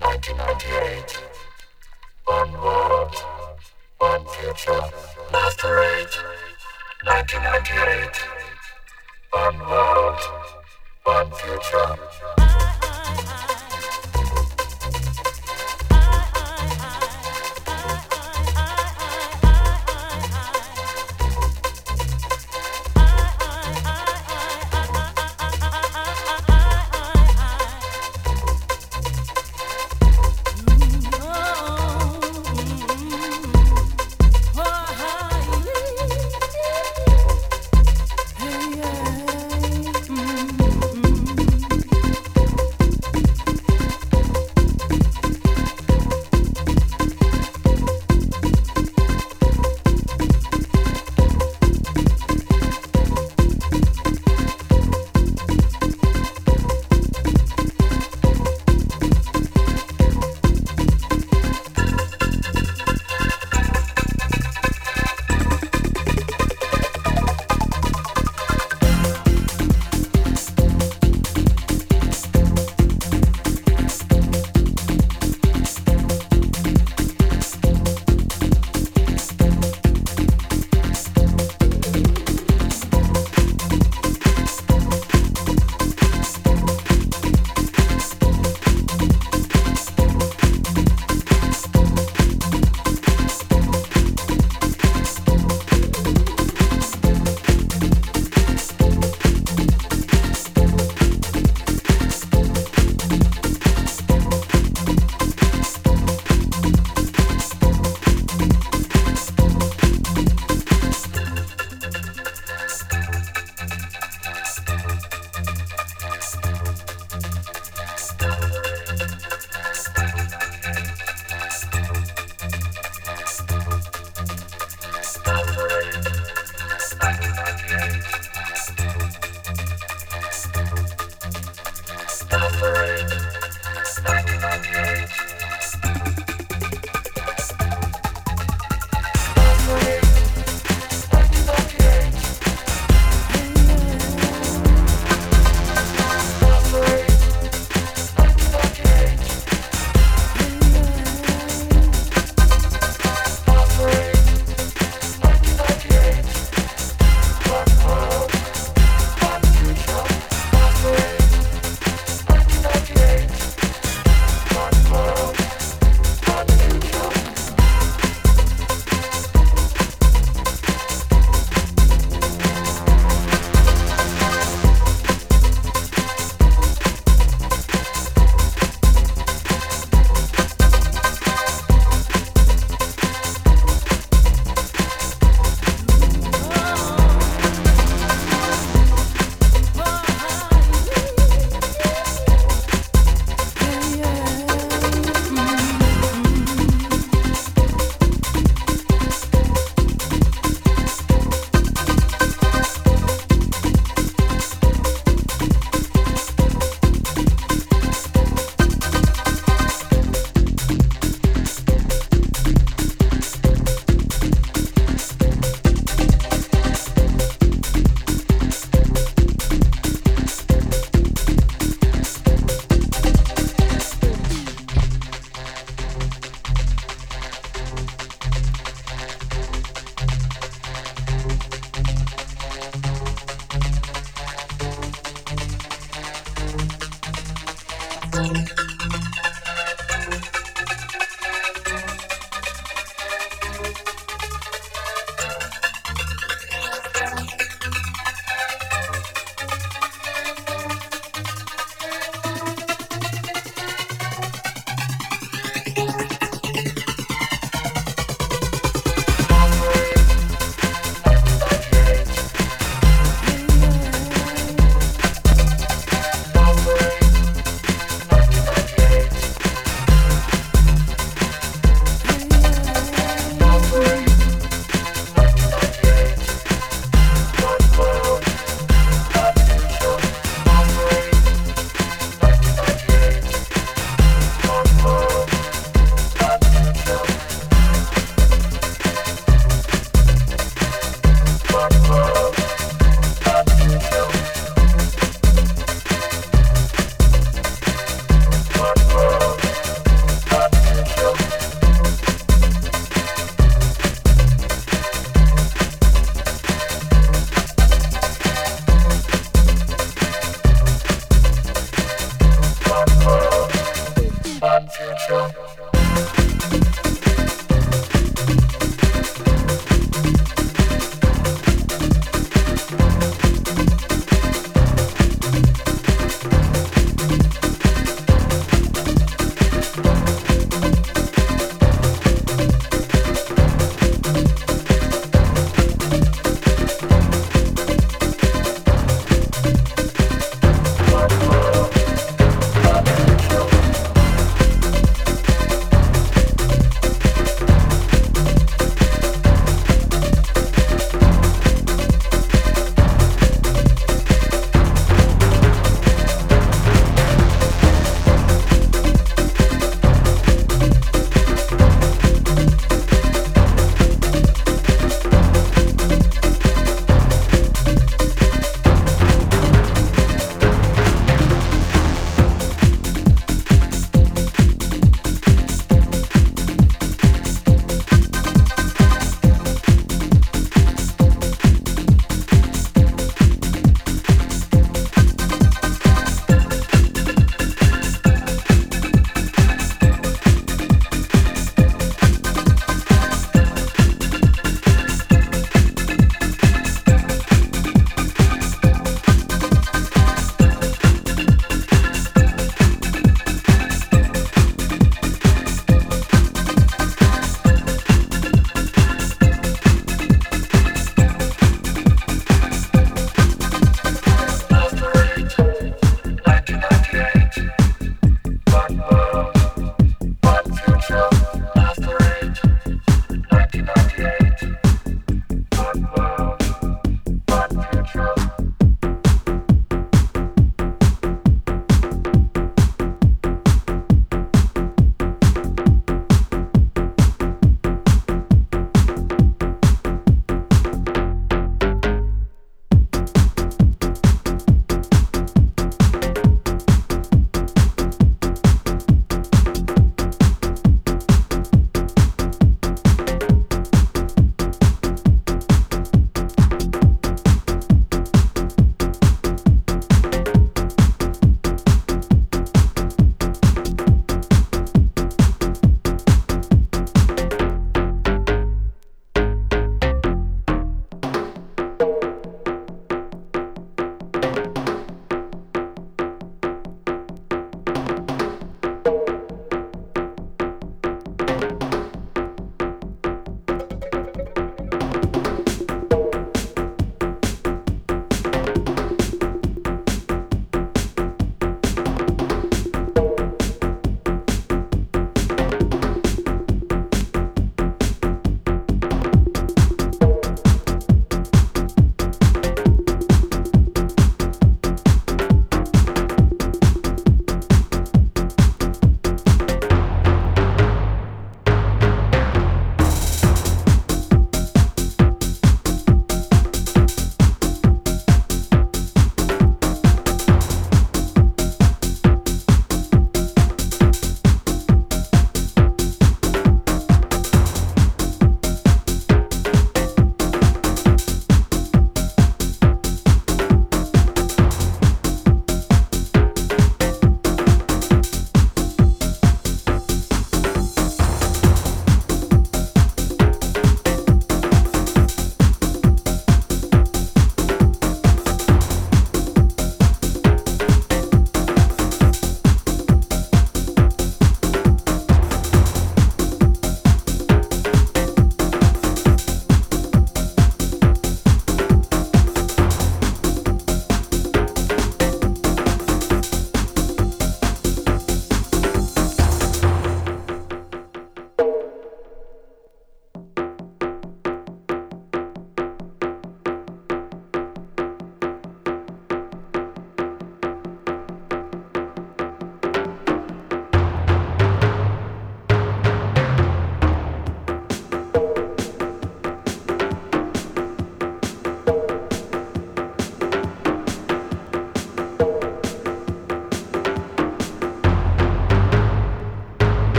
1998. One world, future. Love 1998. One world, one future.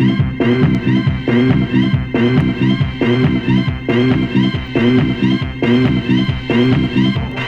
Thank you.